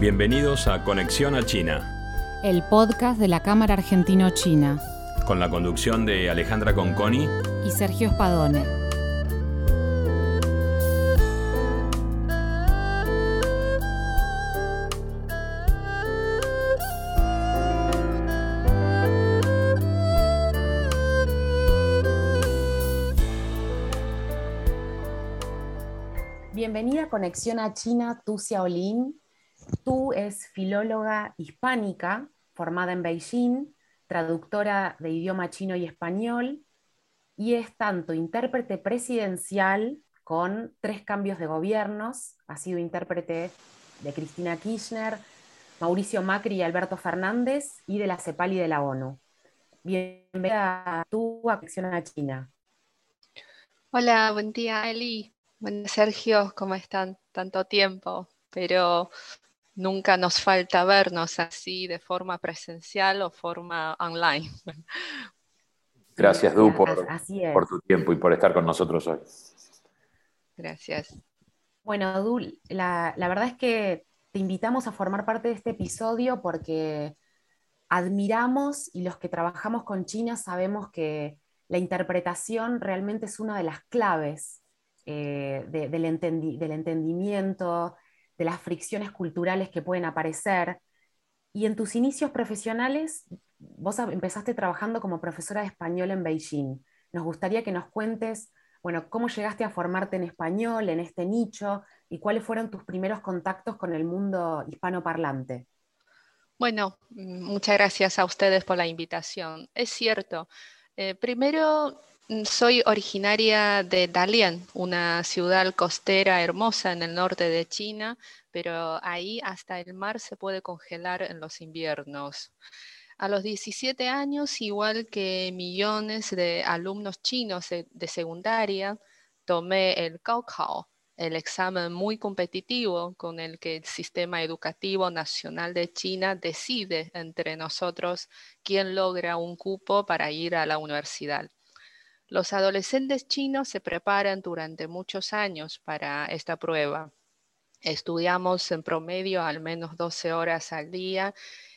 Bienvenidos a Conexión a China, el podcast de la Cámara Argentino-China, con la conducción de Alejandra Conconi y Sergio Spadone. Bienvenida a Conexión a China, Tu Xiaolin. Tu es filóloga hispánica formada en Beijing, traductora de idioma chino y español, y es tanto intérprete presidencial con tres cambios de gobiernos, ha sido intérprete de Cristina Kirchner, Mauricio Macri y Alberto Fernández, y de la CEPAL y de la ONU. Bienvenida a tu Conexión a China. Hola, buen día Eli. Bueno, Sergio, ¿cómo están? Tanto tiempo, pero nunca nos falta vernos así de forma presencial o forma online. Gracias, Du, por, por, tu tiempo y por estar con nosotros hoy. Gracias. Bueno, Du, la, la verdad es que te invitamos a formar parte de este episodio porque admiramos y los que trabajamos con China sabemos que la interpretación realmente es una de las claves eh, del, del, entendimiento, de las fricciones culturales que pueden aparecer. Y en tus inicios profesionales, vos empezaste trabajando como profesora de español en Beijing. Nos gustaría que nos cuentes, bueno, cómo llegaste a formarte en español, en este nicho, y cuáles fueron tus primeros contactos con el mundo hispanoparlante. Bueno, muchas gracias a ustedes por la invitación. Es cierto. Eh, primero, Mm, soy originaria de Dalian, una ciudad costera hermosa en el norte de China, pero ahí hasta el mar se puede congelar en los inviernos. A los 17 años, igual que millones de alumnos chinos de secundaria, tomé el Gaokao, el examen muy competitivo con el que el sistema educativo nacional de China decide entre nosotros quién logra un cupo para ir a la universidad. Los adolescentes chinos se preparan durante muchos años para esta prueba. Estudiamos en promedio al menos 12 horas al día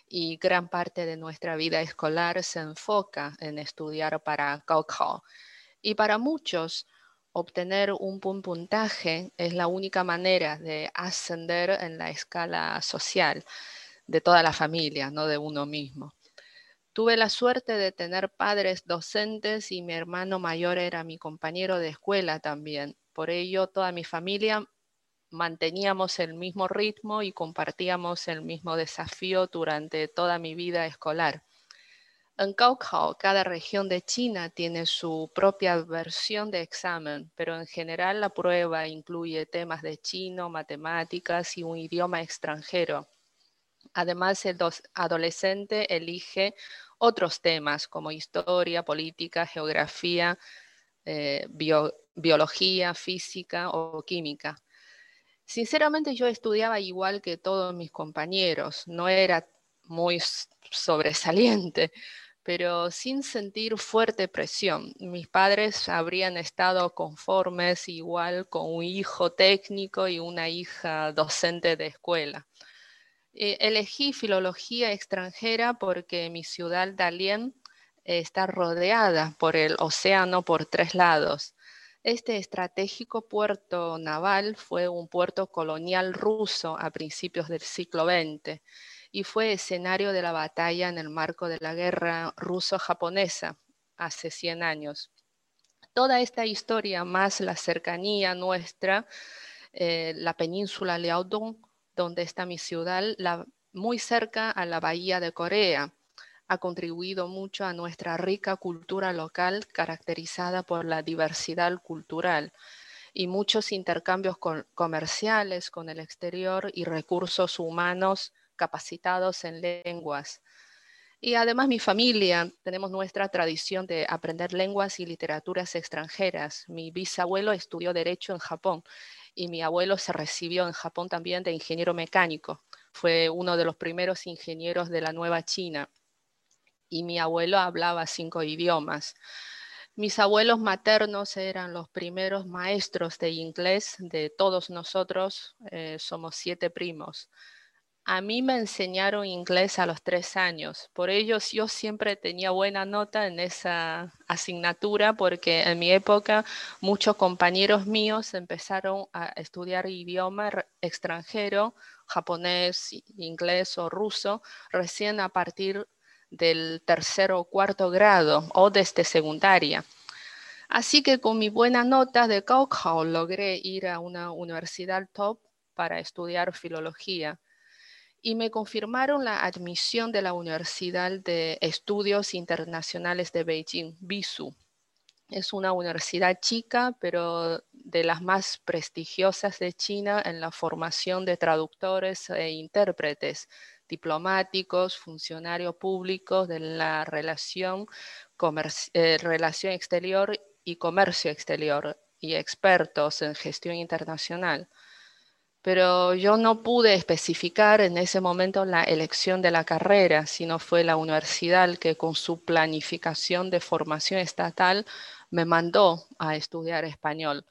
y gran parte de nuestra vida escolar se enfoca en estudiar para Gaokao. Y para muchos, obtener un puntaje es la única manera de ascender en la escala social de toda la familia, no de uno mismo. Tuve la suerte de tener padres docentes y mi hermano mayor era mi compañero de escuela también. Por ello, toda mi familia manteníamos el mismo ritmo y compartíamos el mismo desafío durante toda mi vida escolar. En Gaokao, cada región de China tiene su propia versión de examen, pero en general la prueba incluye temas de chino, matemáticas y un idioma extranjero. Además, el adolescente elige otros temas como historia, política, geografía, eh, biología, física o química. Sinceramente yo estudiaba igual que todos mis compañeros, no era muy sobresaliente, pero sin sentir fuerte presión. Mis padres habrían estado conformes igual con un hijo técnico y una hija docente de escuela. Eh, elegí filología extranjera porque mi ciudad Dalian está rodeada por el océano por tres lados. Este estratégico puerto naval fue un puerto colonial ruso a principios del siglo XX y fue escenario de la batalla en el marco de la guerra ruso-japonesa hace 100 años. Toda esta historia, más la cercanía nuestra, eh, la península Liaodong, donde está mi ciudad, muy cerca a la bahía de Corea. Ha contribuido mucho a nuestra rica cultura local caracterizada por la diversidad cultural y muchos intercambios comerciales con el exterior y recursos humanos capacitados en lenguas. Y además mi familia, tenemos nuestra tradición de aprender lenguas y literaturas extranjeras. Mi bisabuelo estudió derecho en Japón y mi abuelo se recibió en Japón también de ingeniero mecánico. Fue uno de los primeros ingenieros de la Nueva China y mi abuelo hablaba cinco idiomas. Mis abuelos maternos eran los primeros maestros de inglés de todos nosotros, eh, somos siete primos. A mí me enseñaron inglés a los tres años, por ello yo siempre tenía buena nota en esa asignatura porque en mi época muchos compañeros míos empezaron a estudiar idioma extranjero, japonés, inglés o ruso, recién a partir del tercer o cuarto grado o desde secundaria. Así que con mi buena nota de Gaokao logré ir a una universidad top para estudiar filología y me confirmaron la admisión de la Universidad de Estudios Internacionales de Beijing, BISU. Es una universidad chica, pero de las más prestigiosas de China en la formación de traductores e intérpretes, diplomáticos, funcionarios públicos de la relación, eh, relación exterior y comercio exterior y expertos en gestión internacional pero yo no pude especificar en ese momento la elección de la carrera, sino fue la universidad que con su planificación de formación estatal me mandó a estudiar español.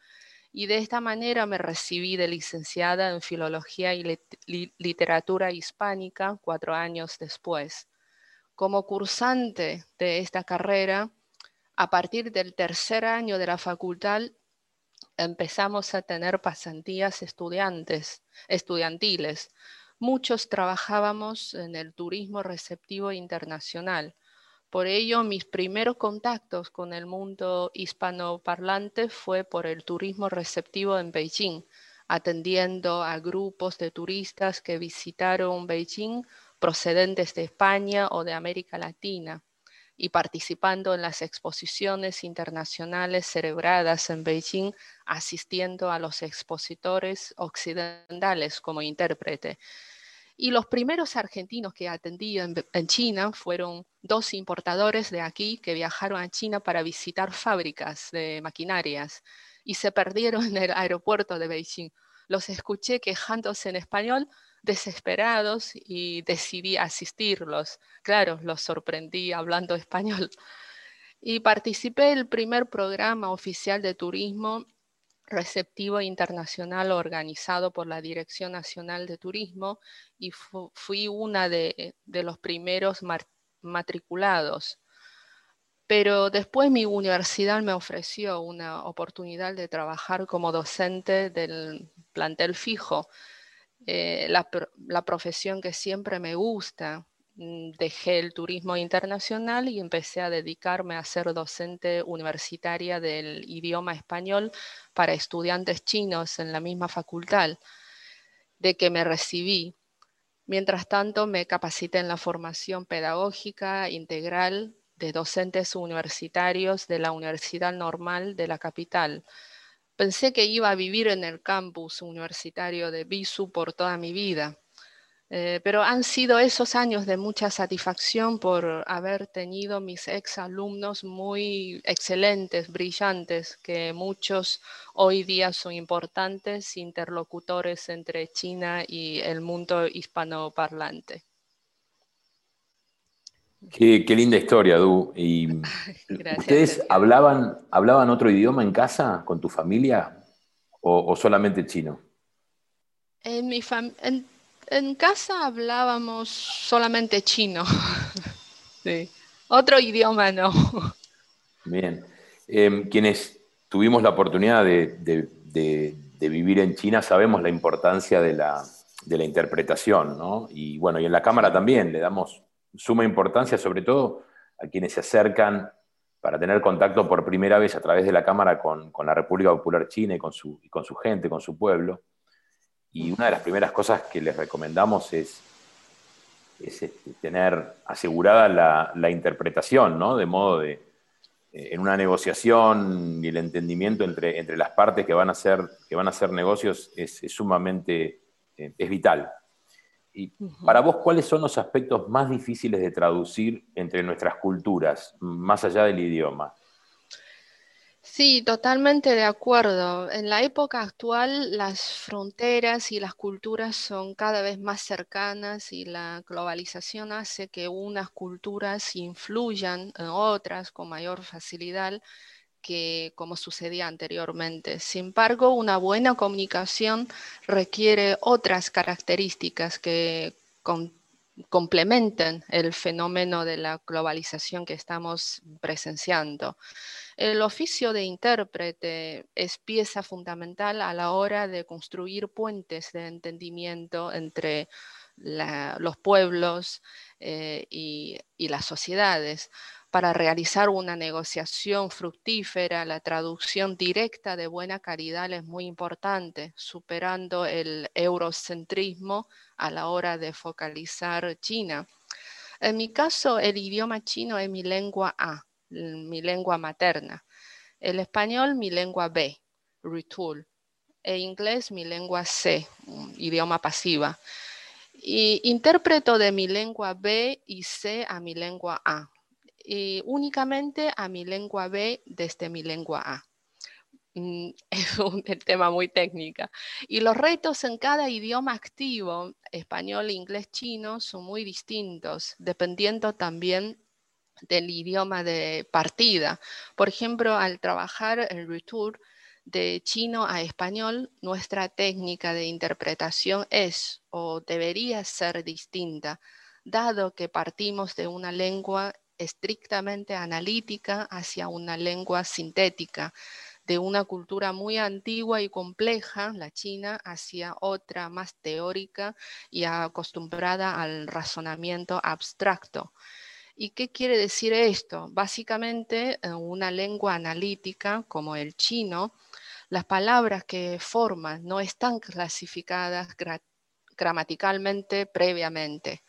Y de esta manera me recibí de licenciada en Filología y Literatura Hispánica cuatro años después. Como cursante de esta carrera, a partir del tercer año de la facultad, empezamos a tener pasantías estudiantes, estudiantiles. Muchos trabajábamos en el turismo receptivo internacional. Por ello, mis primeros contactos con el mundo hispanoparlante fue por el turismo receptivo en Beijing, atendiendo a grupos de turistas que visitaron Beijing procedentes de España o de América Latina y participando en las exposiciones internacionales celebradas en Beijing, asistiendo a los expositores occidentales como intérprete. Y los primeros argentinos que atendí en, China fueron dos importadores de aquí que viajaron a China para visitar fábricas de maquinarias y se perdieron en el aeropuerto de Beijing. Los escuché quejándose en español desesperados y decidí asistirlos. Claro, los sorprendí hablando español. Y participé en el primer programa oficial de turismo receptivo internacional organizado por la Dirección Nacional de Turismo y fui una de, los primeros matriculados. Pero después mi universidad me ofreció una oportunidad de trabajar como docente del plantel fijo eh, la, profesión que siempre me gusta. Mm, dejé el turismo internacional y empecé a dedicarme a ser docente universitaria del idioma español para estudiantes chinos en la misma facultad de que me recibí. Mientras tanto, me capacité en la formación pedagógica integral de docentes universitarios de la Universidad Normal de la capital Pensé que iba a vivir en el campus universitario de BISU por toda mi vida, eh, pero han sido esos años de mucha satisfacción por haber tenido mis ex alumnos muy excelentes, brillantes, que muchos hoy día son importantes interlocutores entre China y el mundo hispanoparlante. Qué, linda historia, Du. Y ¿Ustedes hablaban, hablaban otro idioma en casa con tu familia o, solamente chino? En, mi en, casa hablábamos solamente chino. sí. Otro idioma no. Bien. Em, quienes tuvimos la oportunidad de, vivir en China sabemos la importancia de la, de la interpretación, ¿no? Y bueno, y en la cámara también le damos suma importancia, sobre todo a quienes se acercan para tener contacto por primera vez a través de la Cámara con, la República Popular China y con, su, con su gente, con su pueblo. Y una de las primeras cosas que les recomendamos es, es este, tener asegurada la, interpretación, ¿no? De modo de, eh, en una negociación y el entendimiento entre, entre las partes que van a hacer, que van a hacer negocios es, sumamente, eh, es vital. Y para vos, ¿cuáles son los aspectos más difíciles de traducir entre nuestras culturas, más allá del idioma? Sí, totalmente de acuerdo. En la época actual las fronteras y las culturas son cada vez más cercanas y la globalización hace que unas culturas influyan en otras con mayor facilidad que como sucedía anteriormente. Sin embargo, una buena comunicación requiere otras características que complementen el fenómeno de la globalización que estamos presenciando. El oficio de intérprete es pieza fundamental a la hora de construir puentes de entendimiento entre los pueblos eh, y, las sociedades para realizar una negociación fructífera, la traducción directa de buena calidad es muy importante, superando el eurocentrismo a la hora de focalizar China. En mi caso, el idioma chino es mi lengua A, mi lengua materna. El español, mi lengua B, Ritul. E inglés, mi lengua C, idioma pasiva. Y interpreto de mi lengua B y C a mi lengua A, y únicamente a mi lengua B desde mi lengua A. Mm, es un tema muy técnico. Y los retos en cada idioma activo, español, inglés, chino, son muy distintos, dependiendo también del idioma de partida. Por ejemplo, al trabajar el return de chino a español, nuestra técnica de interpretación es o debería ser distinta, dado que partimos de una lengua estrictamente analítica hacia una lengua sintética, de una cultura muy antigua y compleja, la China, hacia otra más teórica y acostumbrada al razonamiento abstracto. ¿Y qué quiere decir esto? Básicamente, en una lengua analítica como el chino, las palabras que forman no están clasificadas gramaticalmente previamente.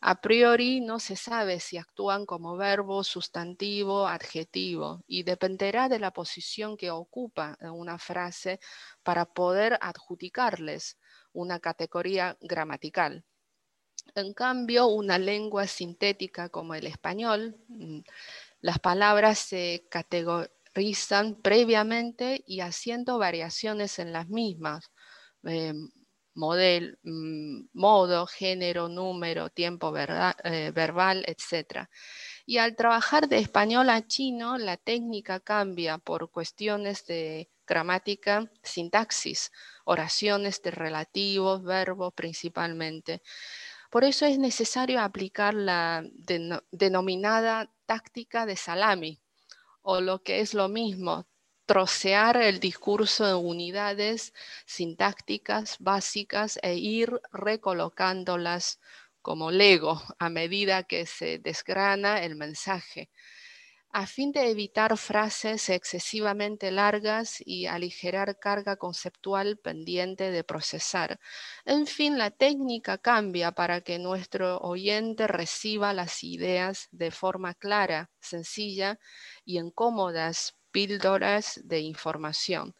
A priori no se sabe si actúan como verbo, sustantivo, adjetivo y dependerá de la posición que ocupa una frase para poder adjudicarles una categoría gramatical. En cambio, una lengua sintética como el español, mm, las palabras se categorizan previamente y haciendo variaciones en las mismas. Em, model, mm, modo, género, número, tiempo eh, verbal, etc. Y al trabajar de español a chino, la técnica cambia por cuestiones de gramática, sintaxis, oraciones de relativos, verbos principalmente. Por eso es necesario aplicar la denominada táctica de salami, o lo que es lo mismo, trocear el discurso en unidades sintácticas básicas e ir recolocándolas como Lego a medida que se desgrana el mensaje, a fin de evitar frases excesivamente largas y aligerar carga conceptual pendiente de procesar. En fin, la técnica cambia para que nuestro oyente reciba las ideas de forma clara, sencilla y en cómodas píldoras de información.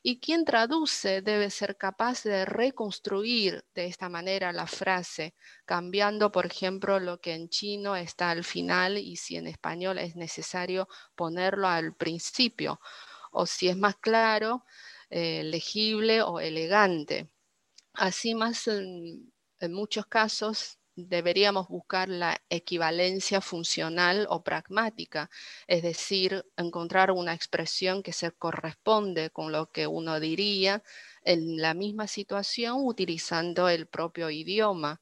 Y quien traduce debe ser capaz de reconstruir de esta manera la frase, cambiando, por ejemplo, lo que en chino está al final y si en español es necesario ponerlo al principio, o si es más claro, eh, legible o elegante. Así más en muchos casos deberíamos buscar la equivalencia funcional o pragmática, es decir, encontrar una expresión que se corresponde con lo que uno diría en la misma situación utilizando el propio idioma.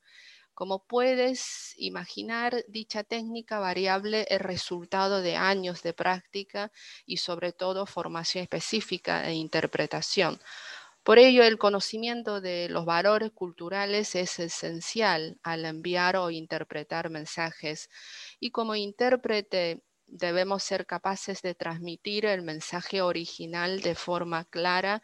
Como puedes imaginar, dicha técnica variable es resultado de años de práctica y sobre todo formación específica e interpretación. Por ello, el conocimiento de los valores culturales es esencial al enviar o interpretar mensajes y como intérprete debemos ser capaces de transmitir el mensaje original de forma clara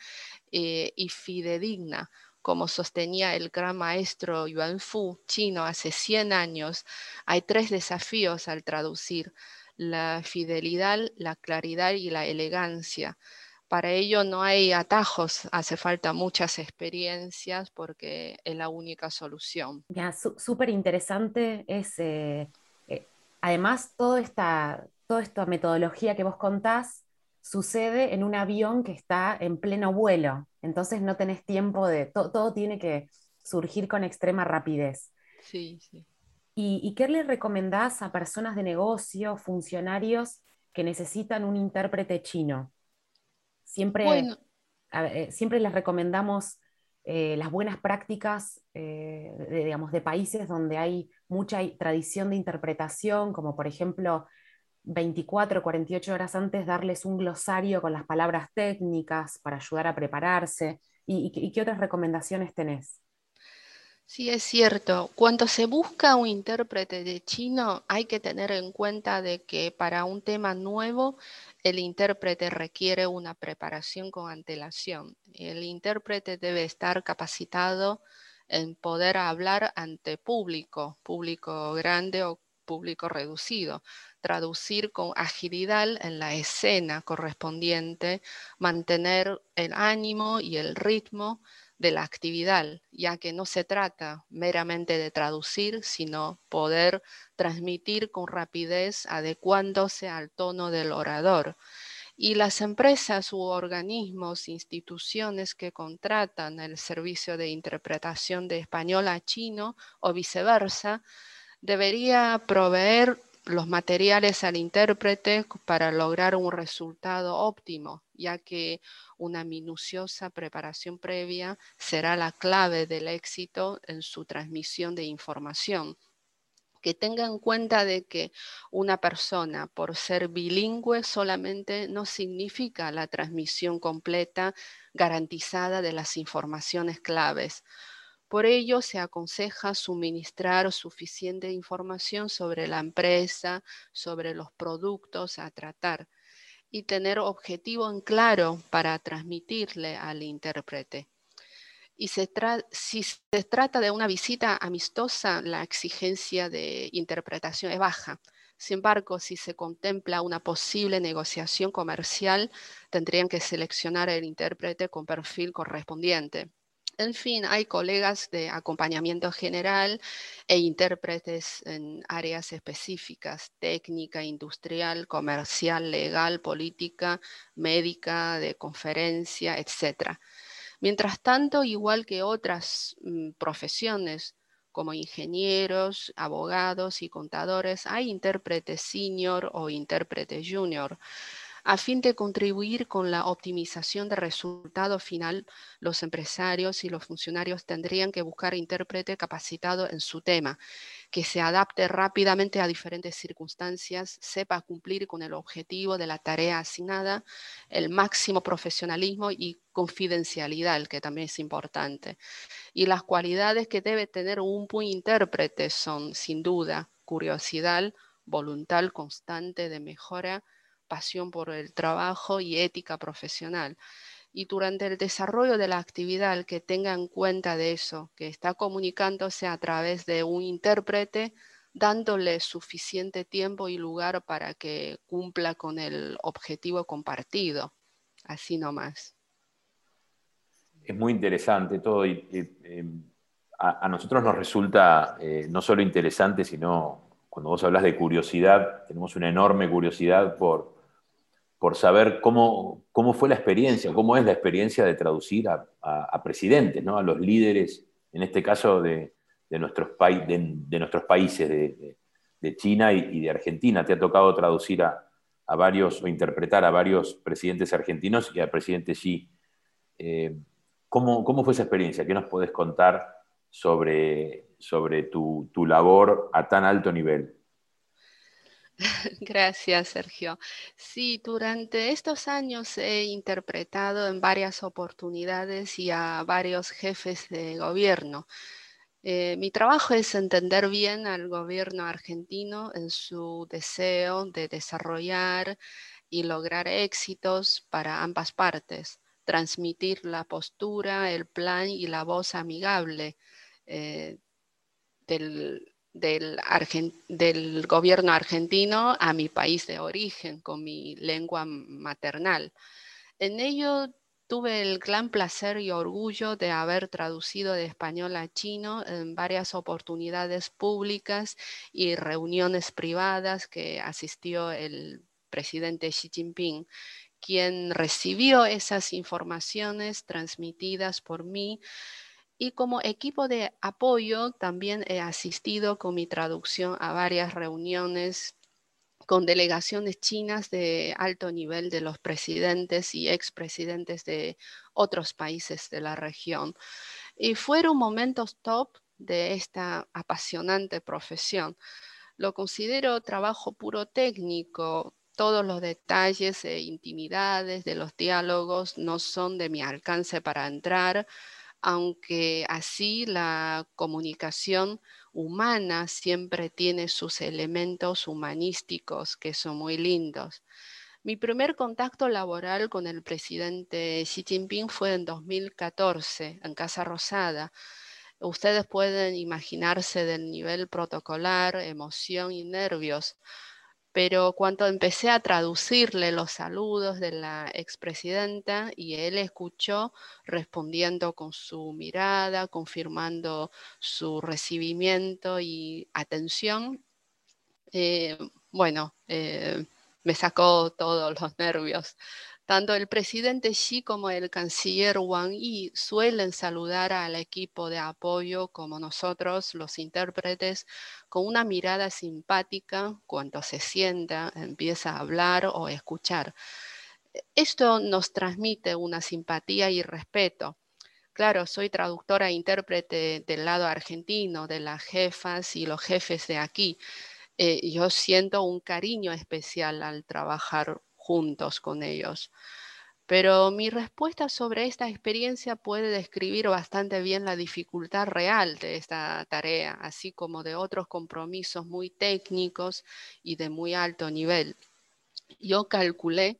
eh, y fidedigna, como sostenía el gran maestro Yuan Fu chino hace 100 años. Hay tres desafíos al traducir, la fidelidad, la claridad y la elegancia. Para ello no hay atajos, hace falta muchas experiencias porque es la única solución. Ya, súper interesante es, eh, eh, además, toda esta, toda esta metodología que vos contás sucede en un avión que está en pleno vuelo, entonces no tenés tiempo de, todo tiene que surgir con extrema rapidez. Sí, sí. ¿Y, ¿Y qué le recomendás a personas de negocio, funcionarios que necesitan un intérprete chino? Siempre, eh, siempre les recomendamos eh, las buenas prácticas eh, de, digamos, de países donde hay mucha tradición de interpretación, como por ejemplo 24 o 48 horas antes darles un glosario con las palabras técnicas para ayudar a prepararse. y qué otras recomendaciones tenés? Sí, es cierto. Cuando se busca un intérprete de chino, hay que tener en cuenta de que para un tema nuevo, el intérprete requiere una preparación con antelación. El intérprete debe estar capacitado en poder hablar ante público, público grande o público reducido, traducir con agilidad en la escena correspondiente, mantener el ánimo y el ritmo de la actividad, ya que no se trata meramente de traducir, sino poder transmitir con rapidez adecuándose al tono del orador. Y las empresas u organismos, instituciones que contratan el servicio de interpretación de español a chino o viceversa, debería proveer los materiales al intérprete para lograr un resultado óptimo, ya que una minuciosa preparación previa será la clave del éxito en su transmisión de información. Que tenga en cuenta de que una persona, por ser bilingüe, solamente no significa la transmisión completa garantizada de las informaciones claves. Por ello, se aconseja suministrar suficiente información sobre la empresa, sobre los productos a tratar y tener objetivo en claro para transmitirle al intérprete. Y si se trata de una visita amistosa, la exigencia de interpretación es baja. Sin embargo, si se contempla una posible negociación comercial, tendrían que seleccionar el intérprete con perfil correspondiente. En fin, hay colegas de acompañamiento general e intérpretes en áreas específicas, técnica, industrial, comercial, legal, política, médica, de conferencia, etc. Mientras tanto, igual que otras mm, profesiones, como ingenieros, abogados y contadores, hay intérpretes senior o intérpretes junior. A fin de contribuir con la optimización del resultado final, los empresarios y los funcionarios tendrían que buscar intérprete capacitado en su tema, que se adapte rápidamente a diferentes circunstancias, sepa cumplir con el objetivo de la tarea asignada, el máximo profesionalismo y confidencialidad, que también es importante. Y las cualidades que debe tener un buen intérprete son, sin duda, curiosidad, voluntad constante de mejora, pasión por el trabajo y ética profesional. Y durante el desarrollo de la actividad, que tenga en cuenta de eso, que está comunicándose a través de un intérprete, dándole suficiente tiempo y lugar para que cumpla con el objetivo compartido. Así nomás. Es muy interesante todo y, em, a, nosotros nos resulta eh, no solo interesante, sino cuando vos hablas de curiosidad, tenemos una enorme curiosidad por, por saber cómo, cómo fue la experiencia, cómo es la experiencia de traducir a, presidentes, ¿no? a los líderes, en este caso de, nuestros, países, de, China y, de Argentina. Te ha tocado traducir a, varios o interpretar a varios presidentes argentinos y al presidente Xi. Eh, ¿cómo, fue esa experiencia? ¿Qué nos podés contar sobre, sobre tu, tu labor a tan alto nivel? Gracias, Sergio. Sí, durante estos años he interpretado en varias oportunidades y a varios jefes de gobierno. Eh, mi trabajo es entender bien al gobierno argentino en su deseo de desarrollar y lograr éxitos para ambas partes, transmitir la postura, el plan y la voz amigable eh, del del, gobierno argentino a mi país de origen, con mi lengua maternal. En ello tuve el gran placer y orgullo de haber traducido de español a chino en varias oportunidades públicas y reuniones privadas que asistió el presidente Xi Jinping, quien recibió esas informaciones transmitidas por mí y como equipo de apoyo también he asistido con mi traducción a varias reuniones con delegaciones chinas de alto nivel de los presidentes y expresidentes de otros países de la región. Y fueron momentos top de esta apasionante profesión. Lo considero trabajo puro técnico. Todos los detalles e intimidades de los diálogos no son de mi alcance para entrar, aunque así la comunicación humana siempre tiene sus elementos humanísticos que son muy lindos. Mi primer contacto laboral con el presidente Xi Jinping fue en 2014 en Casa Rosada. Ustedes pueden imaginarse del nivel protocolar, emoción y nervios pero cuando empecé a traducirle los saludos de la expresidenta y él escuchó respondiendo con su mirada, confirmando su recibimiento y atención, eh, bueno, eh, me sacó todos los nervios. Tanto el presidente Xi como el canciller Wang Yi suelen saludar al equipo de apoyo como nosotros, los intérpretes, con una mirada simpática cuando se sienta, empieza a hablar o escuchar. Esto nos transmite una simpatía y respeto. Claro, soy traductora e intérprete del lado argentino, de las jefas y los jefes de aquí. Eh, yo siento un cariño especial al trabajar juntos con ellos. Pero mi respuesta sobre esta experiencia puede describir bastante bien la dificultad real de esta tarea, así como de otros compromisos muy técnicos y de muy alto nivel. Yo calculé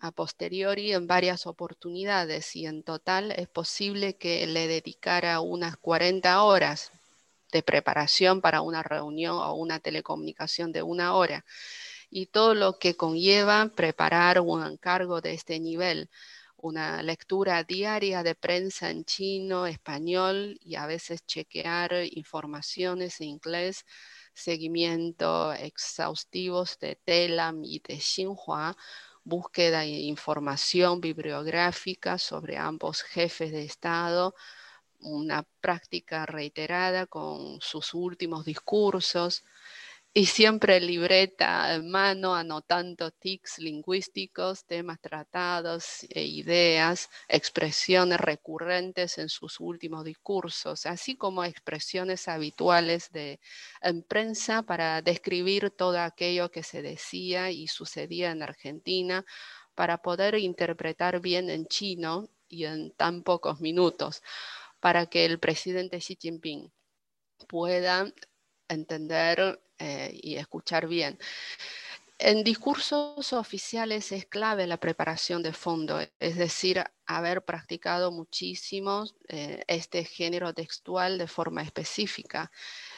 a posteriori en varias oportunidades y en total es posible que le dedicara unas 40 horas de preparación para una reunión o una telecomunicación de una hora y todo lo que conlleva preparar un encargo de este nivel, una lectura diaria de prensa en chino, español y a veces chequear informaciones en inglés, seguimiento exhaustivos de Telam y de Xinhua, búsqueda de información bibliográfica sobre ambos jefes de Estado, una práctica reiterada con sus últimos discursos, y siempre libreta en mano, anotando tics lingüísticos, temas tratados, e ideas, expresiones recurrentes en sus últimos discursos, así como expresiones habituales de, en prensa para describir todo aquello que se decía y sucedía en Argentina, para poder interpretar bien en chino y en tan pocos minutos, para que el presidente Xi Jinping pueda entender eh, y escuchar bien. En discursos oficiales es clave la preparación de fondo, es decir, haber practicado muchísimo eh, este género textual de forma específica.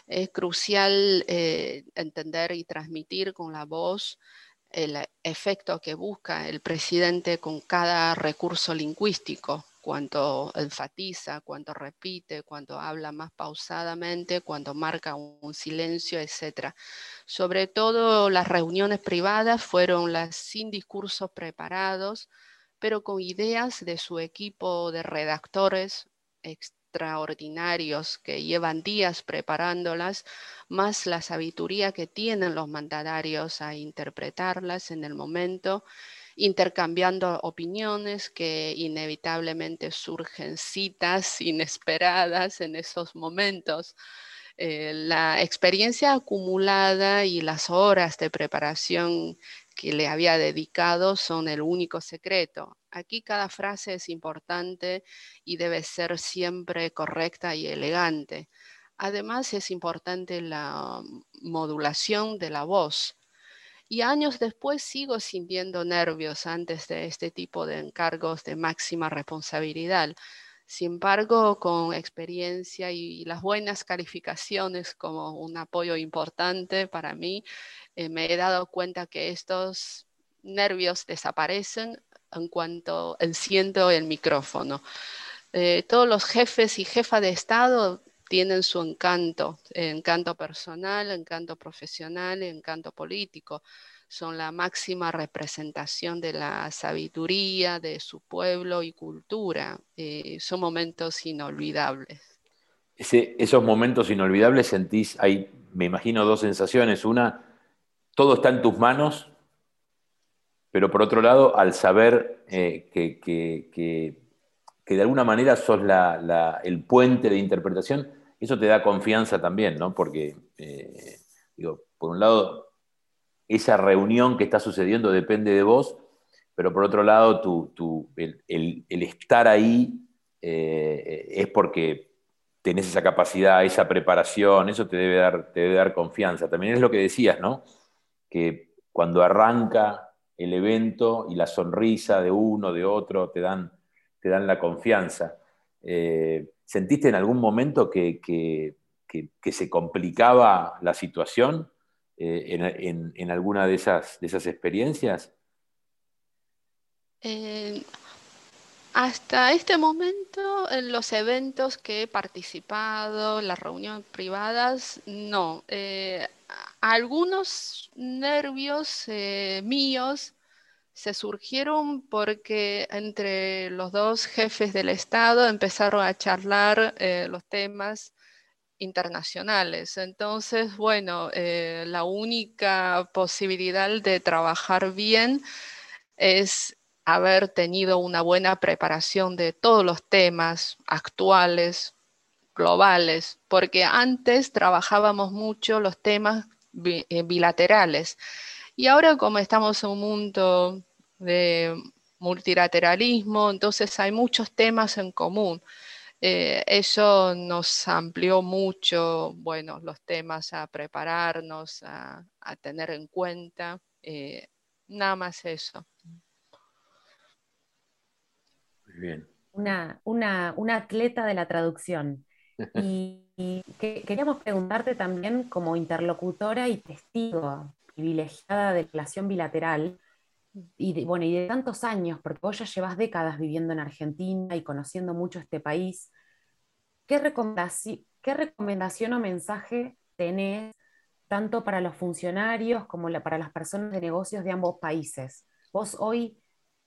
Es crucial eh, entender y transmitir con la voz el efecto que busca el presidente con cada recurso lingüístico, cuando enfatiza, cuando repite, cuando habla más pausadamente, cuando marca un, silencio, etc. Sobre todo las reuniones privadas fueron las sin discursos preparados, pero con ideas de su equipo de redactores extraordinarios que llevan días preparándolas, más la sabiduría que tienen los mandatarios a interpretarlas en el momento intercambiando opiniones que inevitablemente surgen citas inesperadas en esos momentos. Eh, la experiencia acumulada y las horas de preparación que le había dedicado son el único secreto. Aquí cada frase es importante y debe ser siempre correcta y elegante. Además es importante la modulación de la voz. Y años después sigo sintiendo nervios antes de este tipo de encargos de máxima responsabilidad. Sin embargo, con experiencia y las buenas calificaciones como un apoyo importante para mí, eh, me he dado cuenta que estos nervios desaparecen en cuanto enciendo el micrófono. Eh, todos los jefes y jefas de Estado tienen su encanto, encanto personal, encanto profesional, encanto político. Son la máxima representación de la sabiduría de su pueblo y cultura. Eh, son momentos inolvidables. esos momentos inolvidables sentís, hay, me imagino, dos sensaciones. Una, todo está en tus manos, pero por otro lado, al saber eh, que, de alguna manera sos el puente de interpretación, eso te da confianza también, ¿no? Porque, eh, digo, por un lado, esa reunión que está sucediendo depende de vos, pero por otro lado, el, estar ahí eh, es porque tenés esa capacidad, esa preparación, eso te debe, dar, te debe dar confianza. También es lo que decías, ¿no? Que cuando arranca el evento y la sonrisa de uno, de otro, te dan, te dan la confianza. Eh, ¿Sentiste en algún momento que, se complicaba la situación eh, en, alguna de esas, de esas experiencias? Eh, hasta este momento, en los eventos que he participado, las reuniones privadas, no. Eh, algunos nervios míos se surgieron porque entre los dos jefes del Estado empezaron a charlar eh, los temas internacionales. Entonces, bueno, la única posibilidad de trabajar bien es haber tenido una buena preparación de todos los temas actuales, globales, porque antes trabajábamos mucho los temas eh, bilaterales. Y ahora como estamos en un mundo de multilateralismo, entonces hay muchos temas en común. Eh, eso nos amplió mucho, bueno, los temas a prepararnos, a, tener en cuenta. Eh, nada más eso. Una, una, atleta de la traducción. Y, queríamos preguntarte también como interlocutora y testigo privilegiada de relación bilateral, y de, bueno, y de tantos años, porque vos ya llevas décadas viviendo en Argentina y conociendo mucho este país, ¿qué, recomendación, qué recomendación o mensaje tenés tanto para los funcionarios como para las personas de negocios de ambos países? Vos hoy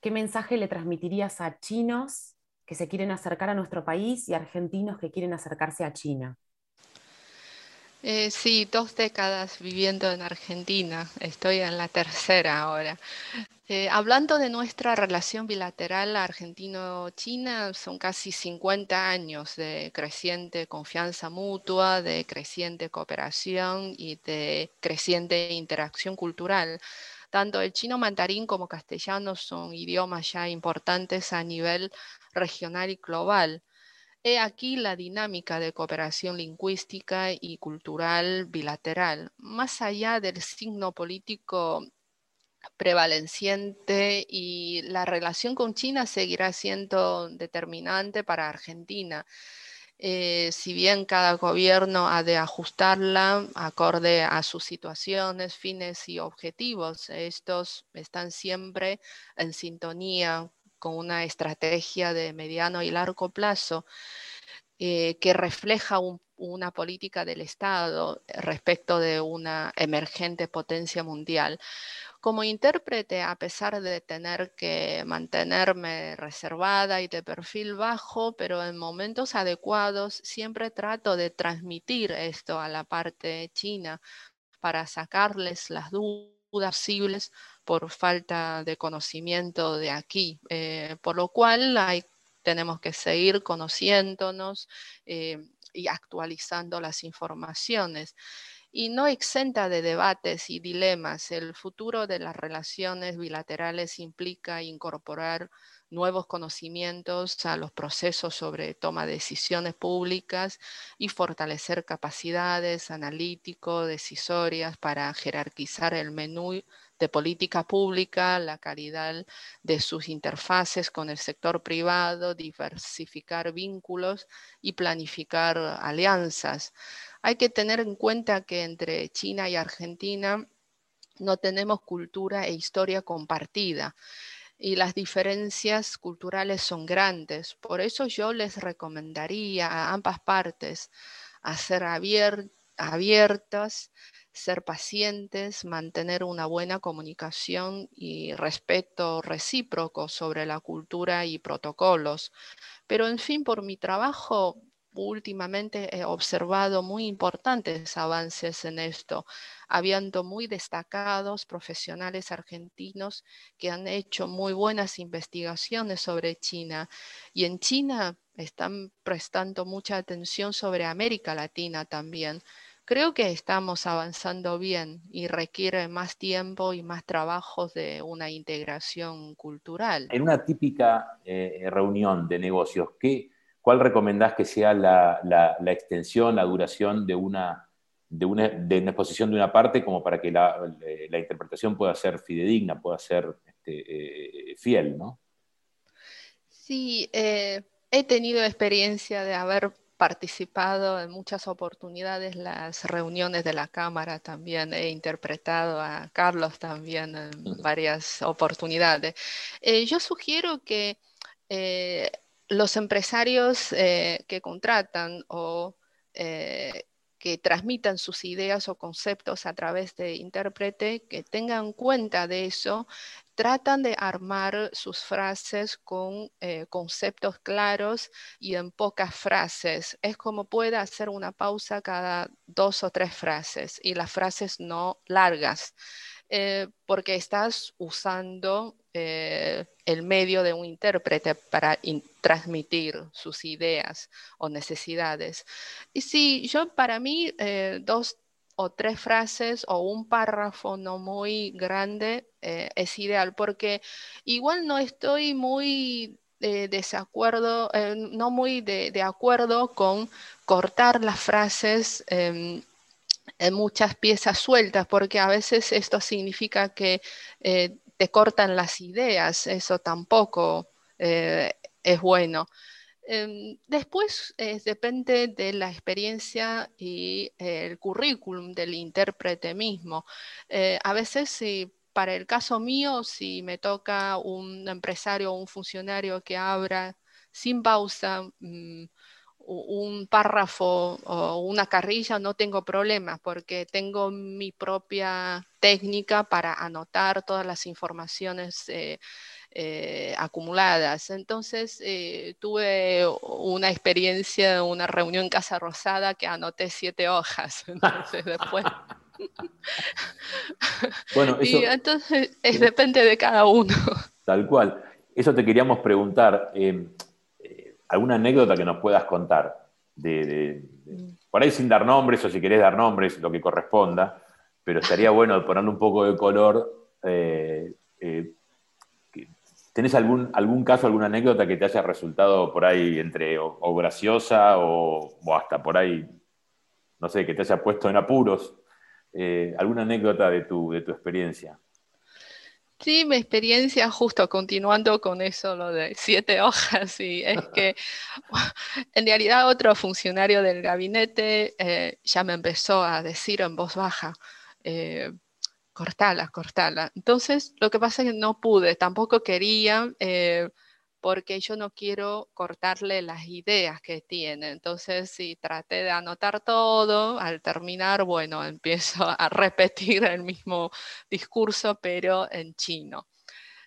¿qué mensaje le transmitirías a chinos que se quieren acercar a nuestro país y argentinos que quieren acercarse a China? Eh, sí, dos décadas viviendo en Argentina, estoy en la tercera ahora. Eh, hablando de nuestra relación bilateral argentino-china, son casi 50 años de creciente confianza mutua, de creciente cooperación y de creciente interacción cultural. Tanto el chino mandarín como castellano son idiomas ya importantes a nivel regional y global. He aquí la dinámica de cooperación lingüística y cultural bilateral, más allá del signo político prevaleciente y la relación con China seguirá siendo determinante para Argentina. Eh, si bien cada gobierno ha de ajustarla acorde a sus situaciones, fines y objetivos, estos están siempre en sintonía con una estrategia de mediano y largo plazo eh, que refleja una política del Estado respecto de una emergente potencia mundial. Como intérprete, a pesar de tener que mantenerme reservada y de perfil bajo, pero en momentos adecuados, siempre trato de transmitir esto a la parte china para sacarles las dudas posibles por falta de conocimiento de aquí, eh, por lo cual tenemos que seguir conociéndonos eh, y actualizando las informaciones y no exenta de debates y dilemas. El futuro de las relaciones bilaterales implica incorporar nuevos conocimientos a los procesos sobre toma de decisiones públicas y fortalecer capacidades analítico-decisorias para jerarquizar el menú de política pública, la calidad de sus interfaces con el sector privado, diversificar vínculos y planificar alianzas. Hay que tener en cuenta que entre China y Argentina no tenemos cultura e historia compartida y las diferencias culturales son grandes. Por eso yo les recomendaría a ambas partes a ser abiertas, ser pacientes, mantener una buena comunicación y respeto recíproco sobre la cultura y protocolos. Pero en fin, por mi trabajo últimamente he observado muy importantes avances en esto, habiendo muy destacados profesionales argentinos que han hecho muy buenas investigaciones sobre China. Y en China están prestando mucha atención sobre América Latina también. Creo que estamos avanzando bien y requiere más tiempo y más trabajos de una integración cultural. En una típica eh, reunión de negocios, ¿qué, ¿cuál recomendás que sea la, extensión, la duración de una, de, una, exposición de una parte como para que la, interpretación pueda ser fidedigna, pueda ser este, eh, fiel, ¿no? Sí, eh, he tenido experiencia de haber participado en muchas oportunidades las reuniones de la Cámara también, he interpretado a Carlos también en varias oportunidades. Eh, yo sugiero que los empresarios eh, que contratan o eh, que transmitan sus ideas o conceptos a través de intérprete, que tengan cuenta de eso, tratan de armar sus frases con eh, conceptos claros y en pocas frases. Es como puede hacer una pausa cada dos o tres frases y las frases no largas. Eh, porque estás usando eh, el medio de un intérprete para transmitir sus ideas o necesidades. Y sí, yo para mí dos o tres frases o un párrafo no muy grande es ideal porque igual no estoy muy de desacuerdo, no muy de, acuerdo con cortar las frases em, en muchas piezas sueltas, porque a veces esto significa que eh, te cortan las ideas, eso tampoco eh, es bueno. Em, después depende de la experiencia y el currículum del intérprete mismo. Eh, a veces, si para el caso mío, si me toca un empresario o un funcionario que abra sin pausa, mm, un párrafo o una carrilla, no tengo problema porque tengo mi propia técnica para anotar todas las informaciones eh, eh, acumuladas. Entonces, eh, tuve una experiencia, una reunión en Casa Rosada que anoté siete hojas. Entonces, después... bueno, y entonces depende de cada uno. Tal cual. Eso te queríamos preguntar alguna anécdota que nos puedas contar, de, mm. por ahí sin dar nombres o si querés dar nombres, lo que corresponda, pero estaría bueno ponerle un poco de color. Eh, eh, ¿Tenés algún, algún caso, alguna anécdota que te haya resultado por ahí entre o, graciosa o, hasta por ahí, no sé, que te haya puesto en apuros? Eh, ¿Alguna anécdota de tu, de tu experiencia? Sí, mi experiencia, justo continuando con eso, lo de siete hojas, y es que en realidad otro funcionario del gabinete eh, ya me empezó a decir en voz baja, eh, cortala, cortala. Entonces, lo que pasa es que no pude, tampoco quería, eh, porque yo no quiero cortarle las ideas que tiene. Entonces, si traté de anotar todo, al terminar, bueno, empiezo a repetir el mismo discurso, pero en chino.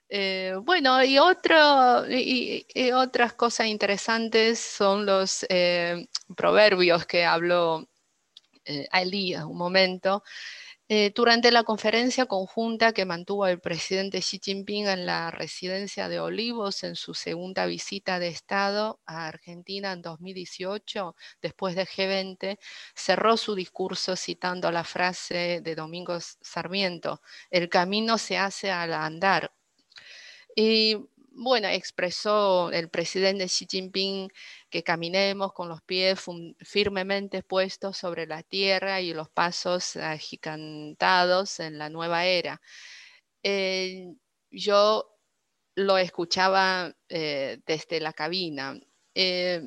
Eh, bueno, y, otras cosas interesantes son los eh, proverbios que habló eh, Ali un momento. Eh, durante la conferencia conjunta que mantuvo el presidente Xi Jinping en la residencia de Olivos en su segunda visita de Estado a Argentina en 2018, después de G20, cerró su discurso citando la frase de Domingo Sarmiento, el camino se hace al andar. Y bueno, expresó el presidente Xi Jinping que caminemos con los pies firmemente puestos sobre la tierra y los pasos agigantados en la nueva era. Eh, yo lo escuchaba eh, desde la cabina. Eh,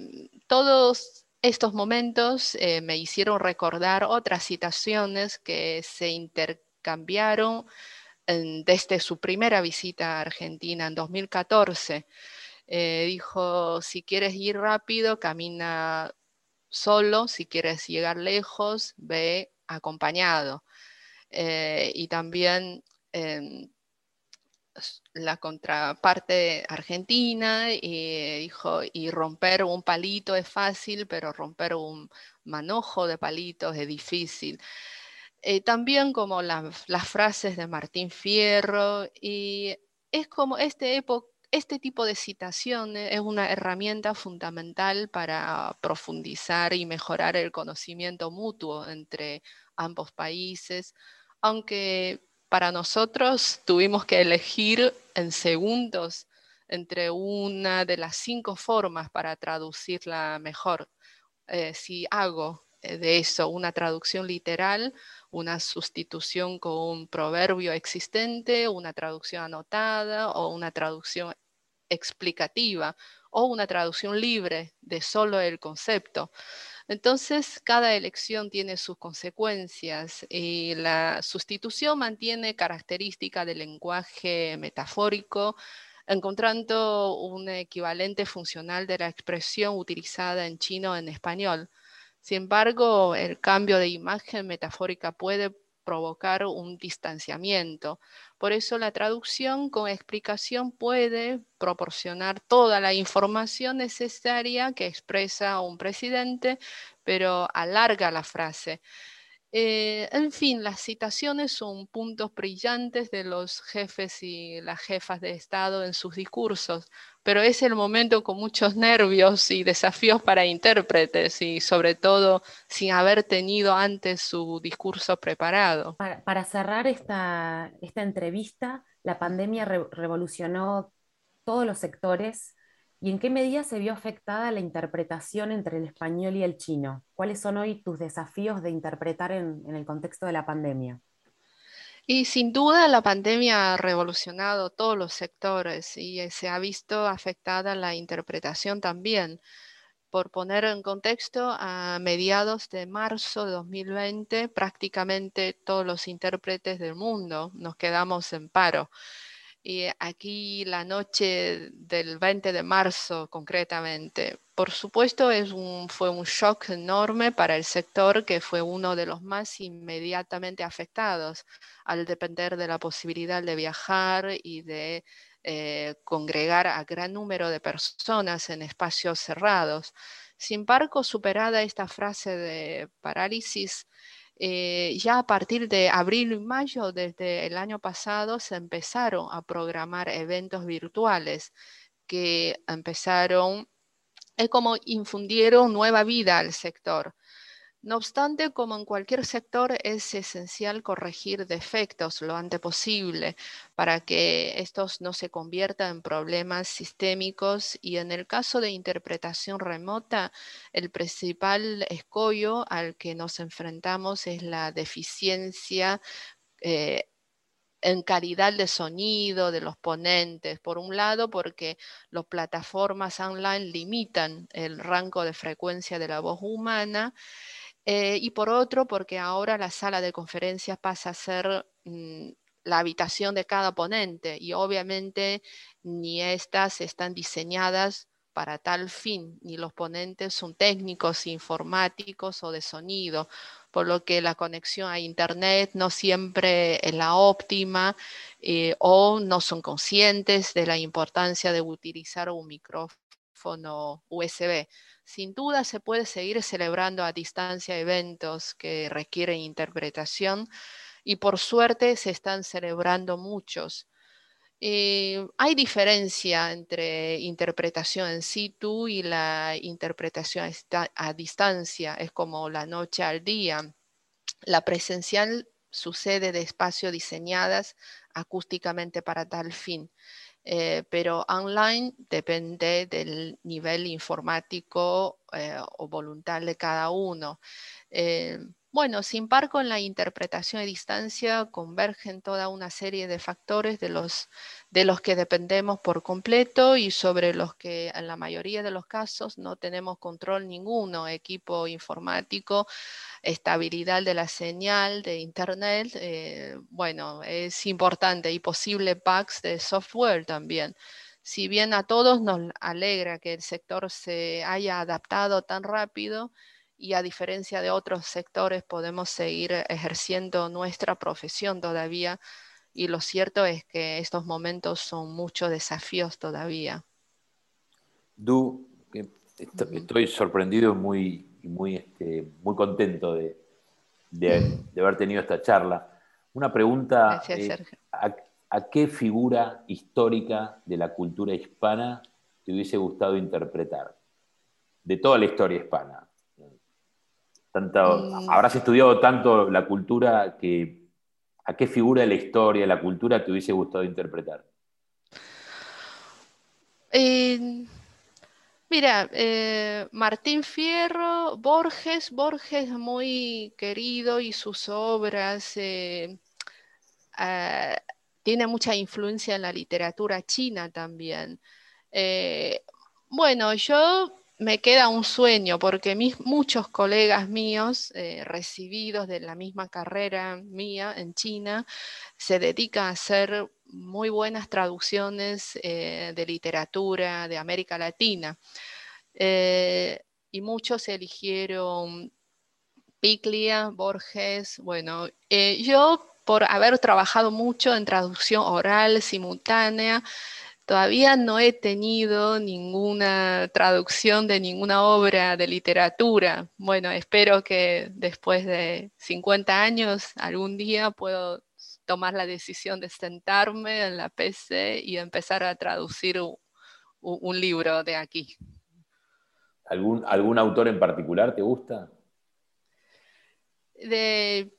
todos estos momentos me hicieron recordar otras citaciones que se intercambiaron desde su primera visita a Argentina en 2014. Eh, dijo, si quieres ir rápido, camina solo, si quieres llegar lejos, ve acompañado. Eh, y también em, la contraparte argentina y dijo, y romper un palito es fácil, pero romper un manojo de palitos es difícil. Eh, también como las frases de Martín Fierro, y es como este, este tipo de citación es una herramienta fundamental para profundizar y mejorar el conocimiento mutuo entre ambos países, aunque para nosotros tuvimos que elegir en segundos entre una de las cinco formas para traducirla mejor. Eh, si hago eh, de eso una traducción literal, una sustitución con un proverbio existente, una traducción anotada o una traducción explicativa o una traducción libre de solo el concepto. Entonces, cada elección tiene sus consecuencias y la sustitución mantiene característica del lenguaje metafórico, encontrando un equivalente funcional de la expresión utilizada en chino en español. Sin embargo, el cambio de imagen metafórica puede provocar un distanciamiento. Por eso la traducción con explicación puede proporcionar toda la información necesaria que expresa un presidente, pero alarga la frase. Eh, en fin, las citaciones son puntos brillantes de los jefes y las jefas de Estado en sus discursos, pero es el momento con muchos nervios y desafíos para intérpretes y sobre todo sin haber tenido antes su discurso preparado. Para, cerrar esta, esta, entrevista, la pandemia revolucionó todos los sectores ¿Y en qué medida se vio afectada la interpretación entre el español y el chino? ¿Cuáles son hoy tus desafíos de interpretar en, el contexto de la pandemia? Y sin duda la pandemia ha revolucionado todos los sectores y eh, se ha visto afectada la interpretación también. Por poner en contexto, a mediados de marzo de 2020 prácticamente todos los intérpretes del mundo nos quedamos en paro. Y aquí la noche del 20 de marzo concretamente. Por supuesto fue un shock enorme para el sector que fue uno de los más inmediatamente afectados al depender de la posibilidad de viajar y de eh, congregar a gran número de personas en espacios cerrados. Sin embargo, superada esta frase de parálisis, eh, ya a partir de abril y mayo, desde el año pasado, se empezaron a programar eventos virtuales que empezaron, es como infundieron nueva vida al sector. No obstante, como en cualquier sector, es esencial corregir defectos lo antes posible para que estos no se conviertan en problemas sistémicos y en el caso de interpretación remota, el principal escollo al que nos enfrentamos es la deficiencia eh, en calidad de sonido de los ponentes. Por un lado, porque las plataformas online limitan el rango de frecuencia de la voz humana eh, y por otro, porque ahora la sala de conferencias pasa a ser mm, la habitación de cada ponente y obviamente ni estas están diseñadas para tal fin, ni los ponentes son técnicos, informáticos o de sonido, por lo que la conexión a Internet no siempre es la óptima eh, o no son conscientes de la importancia de utilizar un micrófono USB. Sin duda se puede seguir celebrando a distancia eventos que requieren interpretación y por suerte se están celebrando muchos. Eh, hay diferencia entre interpretación en situ y la interpretación a distancia, es como la noche al día. La presencial sucede de espacios diseñadas acústicamente para tal fin. Eh, pero online depende del nivel informático eh, o voluntad de cada uno. Eh, bueno, sin embargo, en la interpretación a distancia convergen toda una serie de factores de los, de los que dependemos por completo y sobre los que en la mayoría de los casos no tenemos control ninguno, equipo informático, estabilidad de la señal de Internet, eh, bueno, es importante y posible bugs de software también. Si bien a todos nos alegra que el sector se haya adaptado tan rápido, y a diferencia de otros sectores podemos seguir ejerciendo nuestra profesión todavía. y lo cierto es que estos momentos son muchos desafíos todavía. Du, estoy sorprendido y muy, muy, este, muy contento de, de, haber tenido esta charla. Una pregunta, eh, ¿a, qué figura histórica de la cultura hispana te hubiese gustado interpretar? De toda la historia hispana. Tanto. Habrás estudiado tanto la cultura que ¿a qué figura de la historia, de la cultura te hubiese gustado interpretar? Eh, Mira, eh, Martín Fierro, Borges, Borges muy querido y sus obras eh, ah, tiene mucha influencia en la literatura china también. Eh, bueno, yo me queda un sueño porque mis, muchos colegas míos recibidos de la misma carrera mía en China se dedican a hacer muy buenas traducciones eh, de literatura de América Latina. Eh, y muchos eligieron Piclia, Borges. Bueno, eh, yo por haber trabajado mucho en traducción oral simultánea, todavía no he tenido ninguna traducción de ninguna obra de literatura. Bueno, espero que después de 50 años algún día puedo tomar la decisión de sentarme en la PC y empezar a traducir un, libro de aquí. ¿Algún, ¿Algún autor en particular te gusta? De,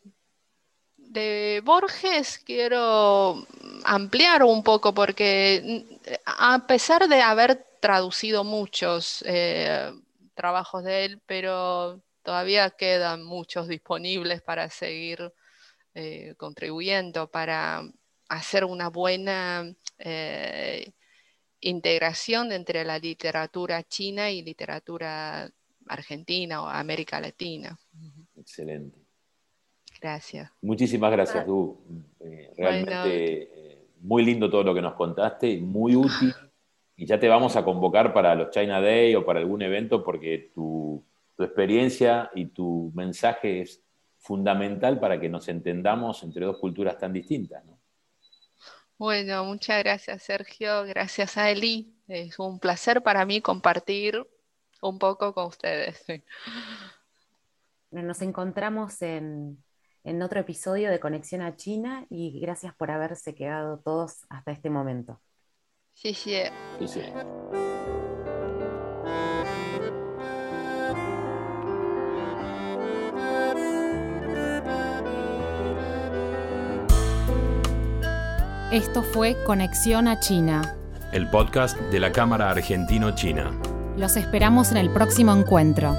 de Borges quiero ampliar un poco porque a pesar de haber traducido muchos eh, trabajos de él, pero todavía quedan muchos disponibles para seguir eh, contribuyendo para hacer una buena eh, integración entre la literatura china y literatura argentina o América Latina. Excelente. Gracias. Muchísimas gracias, Du. Realmente muy lindo todo lo que nos contaste, muy útil. Y ya te vamos a convocar para los China Day o para algún evento porque tu, tu experiencia y tu mensaje es fundamental para que nos entendamos entre dos culturas tan distintas. Bueno, muchas gracias Sergio, gracias a Eli. Es un placer para mí compartir un poco con ustedes. Nos encontramos en, en otro episodio de Conexión a China y gracias por haberse quedado todos hasta este momento. Sí, sí. sí, sí. Esto fue Conexión a China. El podcast de la Cámara Argentino-China. Los esperamos en el próximo encuentro.